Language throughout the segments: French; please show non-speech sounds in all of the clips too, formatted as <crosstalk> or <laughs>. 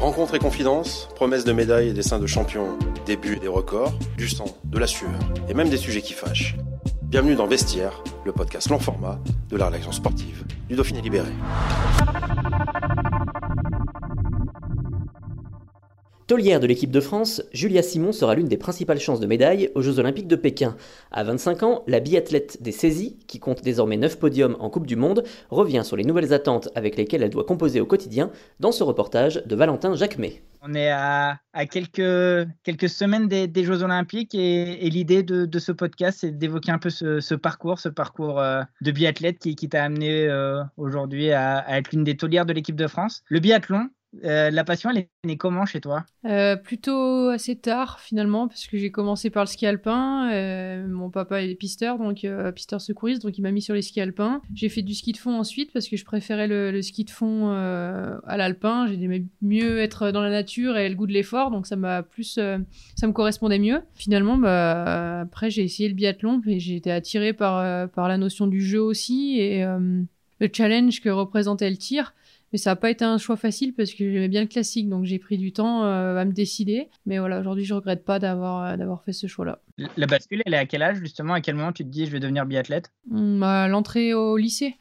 Rencontre et confidence, promesses de médailles et dessins de champions, débuts et des records, du sang, de la sueur et même des sujets qui fâchent. Bienvenue dans Vestiaire, le podcast long format de la rédaction sportive du Dauphiné Libéré. Taulière de l'équipe de France, Julia Simon sera l'une des principales chances de médaille aux Jeux Olympiques de Pékin. À 25 ans, la biathlète des saisies, qui compte désormais 9 podiums en Coupe du Monde, revient sur les nouvelles attentes avec lesquelles elle doit composer au quotidien dans ce reportage de Valentin Jacquemet. On est à, quelques, quelques semaines des, Jeux Olympiques et, l'idée de, ce podcast, c'est d'évoquer un peu ce, parcours, ce parcours euh, de biathlète qui, t'a amené euh, aujourd'hui à, à être l'une des taulières de l'équipe de France. Le biathlon, euh, la passion, elle est née comment chez toi? Euh, Plutôt assez tard finalement, parce que j'ai commencé par le ski alpin. Euh, mon papa est pisteur, donc pisteur secouriste, donc il m'a mis sur les skis alpins. J'ai fait du ski de fond ensuite parce que je préférais le, ski de fond à l'alpin. J'aimais mieux être dans la nature et le goût de l'effort, donc ça m'a plus, ça me correspondait mieux. Finalement, bah, après j'ai essayé le biathlon et j'ai été attirée par par la notion du jeu aussi et le challenge que représentait le tir. Mais ça n'a pas été un choix facile parce que j'aimais bien le classique, donc j'ai pris du temps euh, à me décider. Mais voilà, aujourd'hui, je regrette pas d'avoir euh, d'avoir fait ce choix-là. La bascule, elle est à quel âge justement? À quel moment tu te dis je vais devenir biathlète? Mmh, À l'entrée au lycée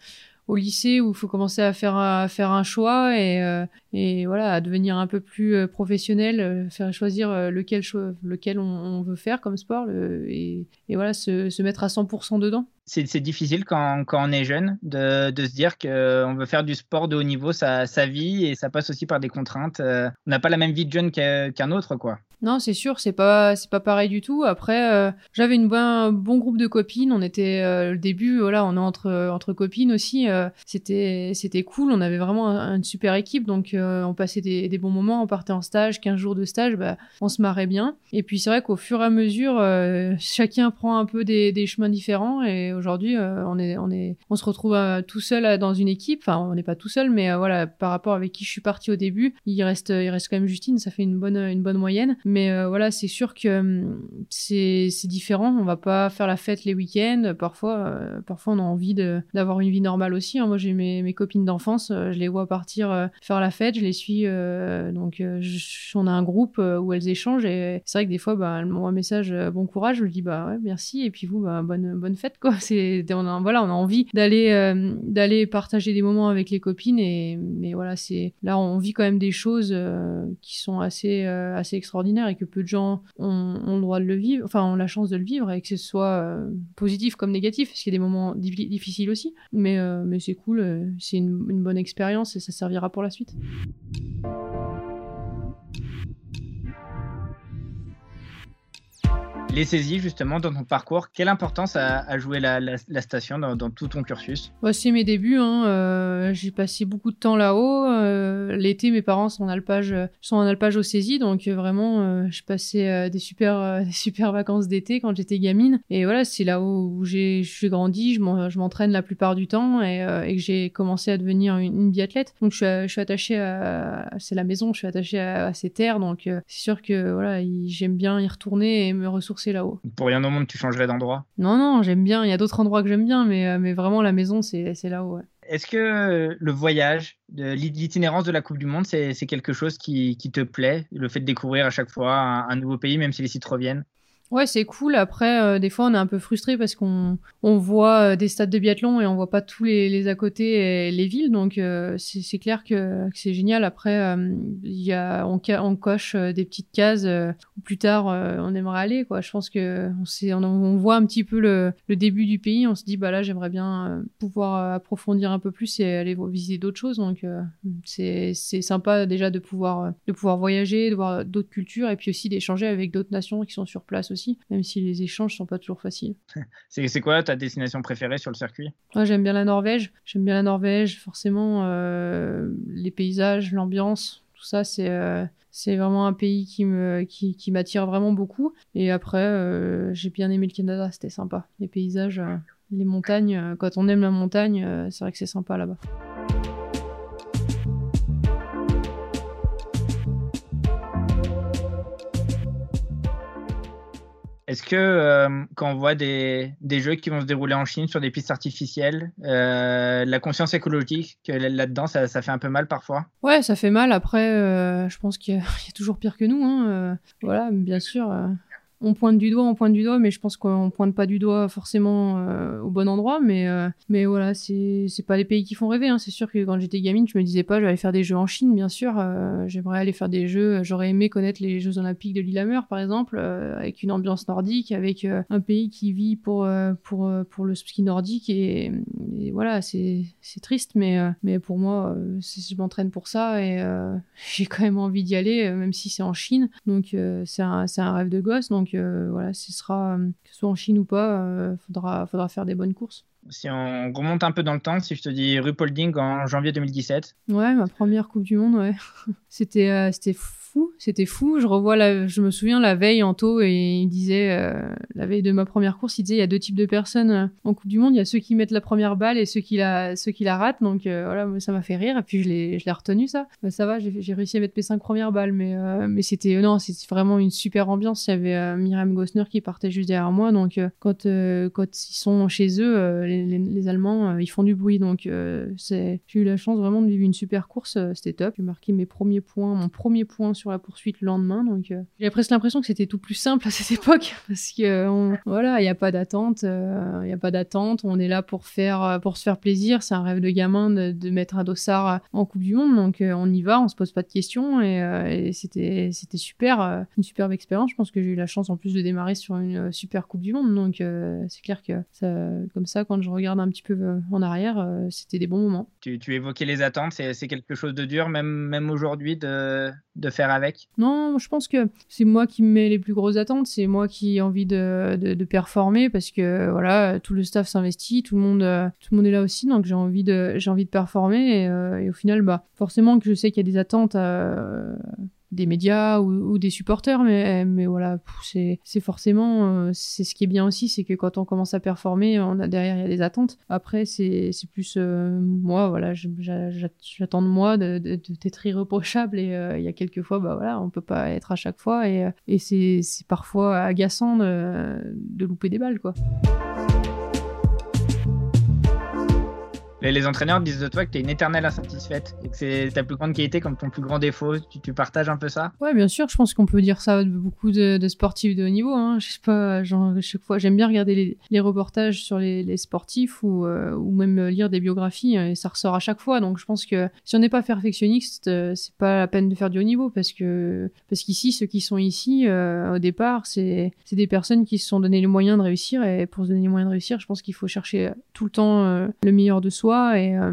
au lycée où il faut commencer à faire un, faire un choix et, euh, et voilà à devenir un peu plus professionnel, faire choisir lequel lequel on, veut faire comme sport et, et, voilà se, se mettre à 100% dedans c'est difficile quand, on est jeune de, se dire qu'on veut faire du sport de haut niveau sa, sa vie et ça passe aussi par des contraintes. Euh, on n'a pas la même vie de jeune qu'un autre, quoi. Non, c'est sûr, c'est pas c'est pas pareil du tout. Après, euh, j'avais une un bon groupe de copines. On était euh, le début, voilà, on est entre entre copines aussi. c'était c'était cool. On avait vraiment une super équipe, donc on passait des, bons moments. On partait en stage, 15 jours de stage, bah, on se marrait bien. Et puis c'est vrai qu'au fur et à mesure, chacun prend un peu des, des chemins différents et aujourd'hui, euh, on est, on est, on se retrouve euh, tout seul euh, dans une équipe. Enfin, on n'est pas tout seul, mais voilà, par rapport avec qui je suis partie au début, il reste, il reste quand même Justine. Ça fait une bonne, une bonne moyenne. Mais voilà, c'est sûr que hum, c'est, différent. On va pas faire la fête les week-ends. Parfois, parfois, on a envie d'avoir une vie normale aussi. Hein. Moi, j'ai mes, mes copines d'enfance. je les vois partir faire la fête. Je les suis. donc, on a un groupe où elles échangent. Et c'est vrai que des fois, bah, elles m'envoient un message bon courage. Je dis bah ouais, merci. Et puis vous, bah, bonne, bonne fête quoi. <laughs> On a, voilà, on a envie d'aller, euh, partager des moments avec les copines. Et mais voilà, c'est là, on vit quand même des choses euh, qui sont assez, euh, assez extraordinaires et que peu de gens ont, le droit de le vivre, enfin, ont la chance de le vivre et que ce soit positif comme négatif, parce qu'il y a des moments difficiles aussi. Mais, mais c'est cool, c'est une, une bonne expérience et ça servira pour la suite. les saisies justement dans ton parcours. Quelle importance a, joué la, station dans, tout ton cursus? Bah, C'est mes débuts. Hein. Euh, j'ai passé beaucoup de temps là-haut. Euh, l'été, mes parents sont en alpage, sont en alpage aux saisies, donc euh, vraiment, je passais des super, <laughs> super vacances d'été quand j'étais gamine. Et voilà, c'est là-haut où j'ai grandi. Je m'entraîne la plupart du temps et, que j'ai commencé à devenir une, biathlète. Donc je suis, attachée à, c'est la maison. Je suis attachée à, ces terres, donc c'est sûr que voilà, j'aime bien y retourner et me ressourcer là-haut. Pour rien au monde, tu changerais d'endroit? Non, non, j'aime bien. Il y a d'autres endroits que j'aime bien, mais, euh, mais vraiment la maison, c'est là-haut. Est-ce que le voyage, l'itinérance de la Coupe du Monde, c'est quelque chose qui, te plaît? Le fait de découvrir à chaque fois un nouveau pays, même si les sites reviennent? Ouais, c'est cool. Après, euh, des fois, on est un peu frustré parce qu'on on voit euh, des stades de biathlon et on voit pas tous les, les à côté et les villes. Donc, euh, c'est clair que, que c'est génial. Après, il y a, on, on, coche des petites cases où plus tard, on aimerait aller. Quoi. Je pense que on, on, on, voit un petit peu le, le, début du pays. On se dit, bah là, j'aimerais bien pouvoir approfondir un peu plus et aller visiter d'autres choses. Donc, c'est sympa déjà de pouvoir, de pouvoir voyager, de voir d'autres cultures et puis aussi d'échanger avec d'autres nations qui sont sur place aussi aussi, même si les échanges sont pas toujours faciles. <laughs> c'est quoi ta destination préférée sur le circuit? Moi, j'aime bien la Norvège. J'aime bien la Norvège, forcément, les paysages, l'ambiance, tout ça, c'est c'est vraiment un pays qui me qui, qui m'attire vraiment beaucoup. Et après, j'ai bien aimé le Canada, c'était sympa. Les paysages, les montagnes, quand on aime la montagne, c'est vrai que c'est sympa là-bas. Est-ce que euh, quand on voit des, des, jeux qui vont se dérouler en Chine sur des pistes artificielles, euh, la conscience écologique là-dedans, ça, fait un peu mal parfois? Ouais, ça fait mal. Après, euh, je pense qu'il y, a <laughs> toujours pire que nous. Hein. voilà, bien sûr on pointe du doigt, on pointe du doigt, mais je pense qu'on pointe pas du doigt forcément euh, au bon endroit. Mais, euh, mais voilà, c'est pas les pays qui font rêver. Hein. C'est sûr que quand j'étais gamine, je me disais pas, je vais aller faire des jeux en Chine, bien sûr. Euh, j'aimerais aller faire des jeux. J'aurais aimé connaître les Jeux Olympiques de Lillehammer, par exemple, avec une ambiance nordique, avec un pays qui vit pour, pour, pour le ski nordique. Et, voilà, c'est triste, mais, mais pour moi, je m'entraîne pour ça et <laughs> j'ai quand même envie d'y aller, même si c'est en Chine. Donc, c'est un, un rêve de gosse. Donc, voilà, ce sera, euh, que ce soit en Chine ou pas, il euh, faudra, faudra faire des bonnes courses. Si on remonte un peu dans le temps, si je te dis Rupolding en janvier 2017. Ouais, ma première Coupe du Monde, ouais. <laughs> c'était, euh, c'était fou, c'était fou. Je revois, je me souviens la veille en taux et il disait, euh, la veille de ma première course, il disait il y a deux types de personnes euh, en Coupe du Monde. Il y a ceux qui mettent la première balle et ceux qui la, ceux qui la ratent. Donc euh, voilà, ça m'a fait rire. Et puis je l'ai, je l'ai retenu ça. Bah, ça va, j'ai, réussi à mettre mes cinq premières balles, mais mais c'était non, vraiment une super ambiance. Il y avait Myriam Gosner qui partait juste derrière moi. Donc quand quand ils sont chez eux, les, les, Allemands, ils font du bruit. Donc c'est, j'ai eu la chance vraiment de vivre une super course. c'était top. J'ai marqué mes premiers points, mon premier point sur la poursuite le lendemain. Donc, euh, j'ai presque l'impression que c'était tout plus simple à cette <laughs> époque parce que voilà, il n'y a pas d'attente, euh, il n'y a pas d'attente. On est là pour faire, euh, pour se faire plaisir. C'est un rêve de gamin de, mettre un dossard en Coupe du Monde. Donc, on y va, on se pose pas de questions et, c'était, c'était super, une superbe expérience. Je pense que j'ai eu la chance en plus de démarrer sur une super Coupe du Monde. Donc, c'est clair que comme ça, quand je regarde un petit peu en arrière, c'était des bons moments. Tu, évoquais les attentes, c'est, c'est quelque chose de dur, même, même aujourd'hui, de, de faire avec Non, je pense que c'est moi qui me mets les plus grosses attentes, c'est moi qui ai envie de, de, performer parce que voilà, tout le staff s'investit, tout le monde, tout le monde est là aussi, donc j'ai envie de, j'ai envie de performer et, euh, au final, bah, forcément que je sais qu'il y a des attentes à, des médias ou, des supporters, mais, mais voilà, c'est forcément, euh, c'est ce qui est bien aussi, c'est que quand on commence à performer, on a derrière, il y a des attentes. Après, c'est plus euh, moi, voilà, j'attends de moi d'être irréprochable et euh, il y a quelques fois, bah voilà, on peut pas être à chaque fois et, et c'est parfois agaçant de, de louper des balles, quoi. Les, entraîneurs disent de toi que tu es une éternelle insatisfaite et que c'est ta plus grande qualité comme ton plus grand défaut. Tu, partages un peu ça? Ouais, bien sûr. Je pense qu'on peut dire ça de beaucoup de, sportifs de haut niveau. Hein. Je sais pas, genre, chaque fois, j'aime bien regarder les, reportages sur les, sportifs ou, euh, ou même lire des biographies et ça ressort à chaque fois. Donc je pense que si on n'est pas perfectionniste, euh, c'est pas la peine de faire du haut niveau parce que parce qu'ici, ceux qui sont ici euh, au départ, c'est des personnes qui se sont donné les moyens de réussir et pour se donner les moyens de réussir, je pense qu'il faut chercher tout le temps le meilleur de soi euh,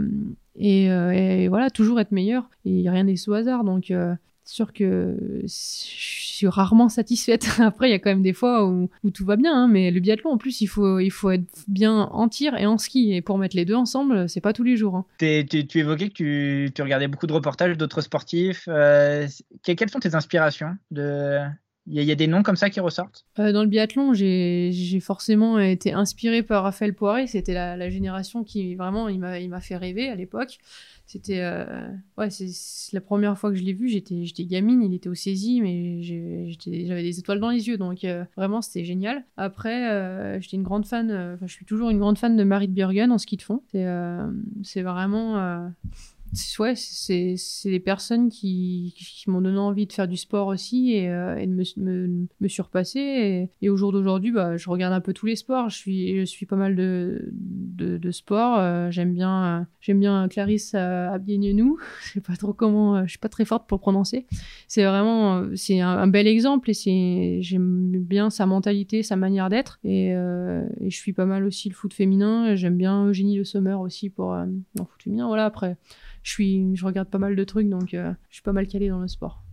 euh, et, voilà, toujours être meilleur. Et rien n'est sous hasard. Donc, euh, sûr que je suis rarement satisfaite. <laughs> Après, il y a quand même des fois où, tout va bien, hein, mais le biathlon, en plus, il faut, il faut être bien en tir et en ski. Et pour mettre les deux ensemble, c'est pas tous les jours. Hein. Tu, évoquais que tu, regardais beaucoup de reportages d'autres sportifs. quelles sont tes inspirations de, il y, a des noms comme ça qui ressortent? Euh, Dans le biathlon, j'ai forcément été inspiré par Raphaël Poiré. C'était la, génération qui vraiment il m'a fait rêver à l'époque. C'était euh, ouais, la première fois que je l'ai vu. J'étais gamine, il était au saisie, mais j'avais des étoiles dans les yeux, donc euh, vraiment c'était génial. Après, j'étais une grande fan. Enfin, je suis toujours une grande fan de Marit Björgen en ski de fond. C'est vraiment ouais, c'est des personnes qui, qui m'ont donné envie de faire du sport aussi et, euh, et de me, me, me, surpasser. Et, au jour d'aujourd'hui, bah, je regarde un peu tous les sports. Je suis, je suis pas mal de, de, de sports. Euh, j'aime bien, euh, bien Clarisse Abienienou. <laughs> Je sais pas trop comment, je suis pas très forte pour prononcer. C'est vraiment, c'est un, bel exemple et j'aime bien sa mentalité, sa manière d'être. Et, et, je suis pas mal aussi le foot féminin. J'aime bien Eugénie Le Sommer aussi pour le foot féminin. Voilà, après je, suis, je regarde pas mal de trucs, donc euh, je suis pas mal calé dans le sport.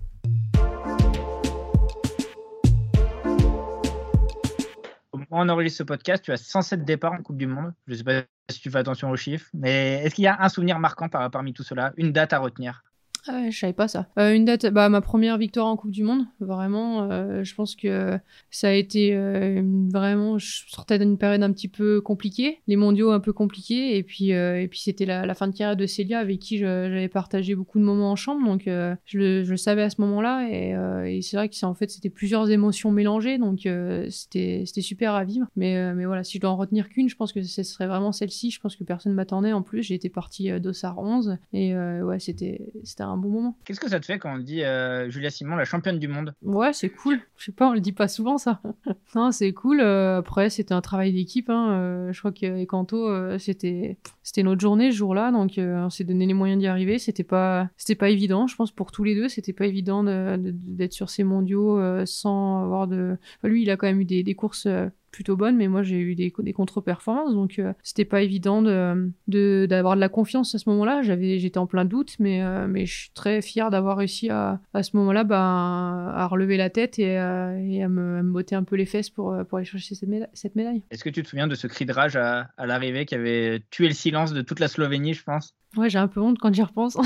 on enregistre ce podcast, tu as 107 départs en Coupe du Monde. Je ne sais pas si tu fais attention aux chiffres, mais est-ce qu'il y a un souvenir marquant parmi tout cela, une date à retenir? Ah ouais, je savais pas ça. Euh, une date, bah, ma première victoire en Coupe du Monde, vraiment. Euh, je pense que ça a été euh, vraiment. Je sortais d'une période un petit peu compliquée, les mondiaux un peu compliqués, et puis, et puis c'était la, fin de carrière de Célia avec qui j'avais partagé beaucoup de moments en chambre, donc je le, savais à ce moment-là, et, c'est vrai que en fait c'était plusieurs émotions mélangées, donc c'était super à vivre. Mais, mais voilà, si je dois en retenir qu'une, je pense que ce serait vraiment celle-ci. Je pense que personne m'attendait en plus. Été partie d'Ossar 11, et ouais, c'était un un bon moment. Qu'est-ce que ça te fait quand on dit euh, Julia Simon, la championne du monde? Ouais, c'est cool. Je sais pas, on le dit pas souvent ça. <laughs> non, c'est cool. Euh, après, c'était un travail d'équipe. Hein. Euh, je crois que Kanto, c'était c'était notre journée ce jour-là, donc on s'est donné les moyens d'y arriver. C'était pas c'était pas évident, je pense pour tous les deux. C'était pas évident d'être sur ces mondiaux sans avoir de. lui, il a quand même eu des, des courses plutôt bonne, mais moi j'ai eu des, contre-performances, donc euh, c'était pas évident d'avoir de, de, la confiance à ce moment-là. J'avais, j'étais en plein doute, mais, euh, mais je suis très fier d'avoir réussi à, à ce moment-là bah, à relever la tête et, à, à, me, me, botter un peu les fesses pour, pour aller chercher cette. Cette médaille. Est-ce que tu te souviens de ce cri de rage à, à l'arrivée qui avait tué le silence de toute la Slovénie, je pense? Ouais, j'ai un peu honte quand j'y repense.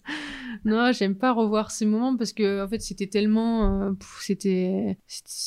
<laughs> non, j'aime pas revoir ces moments parce que en fait, c'était tellement, euh, c'était,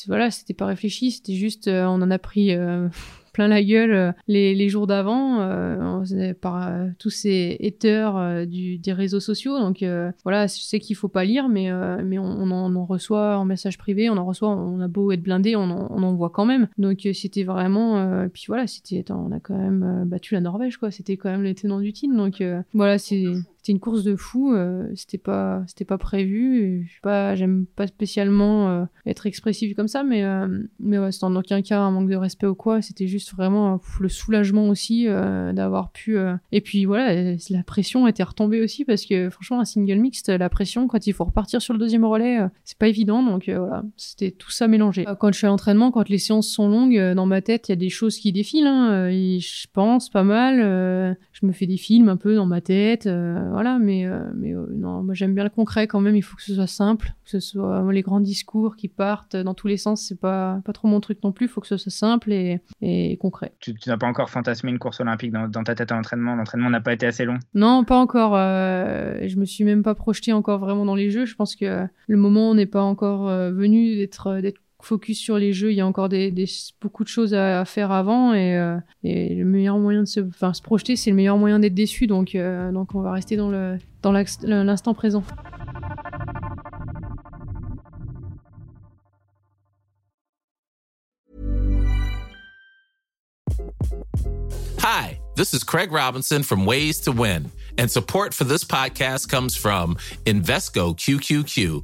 voilà, c'était pas réfléchi, c'était juste, euh, on en a pris euh, plein la gueule euh, les, les jours d'avant euh, par euh, tous ces haters du, des réseaux sociaux. Donc voilà, je sais qu'il faut pas lire, mais, mais on, on, en, on, en, reçoit en message privé, on en reçoit, on a beau être blindé, on en, on en voit quand même. Donc c'était vraiment, puis voilà, c'était, on a quand même battu la Norvège, quoi. C'était quand même les tenants du titre. Donc voilà, c'est c'était une course de fou euh, c'était pas c'était pas prévu je pas j'aime pas spécialement euh, être expressif comme ça mais euh, mais ouais c'est en aucun cas un manque de respect ou quoi c'était juste vraiment le soulagement aussi d'avoir pu et puis voilà la pression était retombée aussi parce que franchement un single mixte la pression quand il faut repartir sur le deuxième relais c'est pas évident donc voilà c'était tout ça mélangé. Quand je fais l'entraînement quand les séances sont longues dans ma tête il y a des choses qui défilent hein, je pense pas mal je me fais des films un peu dans ma tête voilà, mais, euh, mais euh, non, moi j'aime bien le concret quand même, il faut que ce soit simple, que ce soit les grands discours qui partent dans tous les sens, c'est pas, pas trop mon truc non plus, il faut que ce soit simple et, et concret. Tu, n'as pas encore fantasmé une course olympique dans, ta tête à l'entraînement L'entraînement n'a pas été assez long? Non, pas encore. Euh, je me suis même pas projeté encore vraiment dans les jeux. Je pense que le moment n'est pas encore venu d'être d'être focus sur les jeux, il y a encore beaucoup de choses à, faire avant et, euh, et, le meilleur moyen de se, projeter, c'est le meilleur moyen d'être déçu. Donc, euh, donc on va rester dans dans l'instant présent. Hi, this is Craig Robinson from Ways to Win, and support for this podcast comes from Invesco QQQ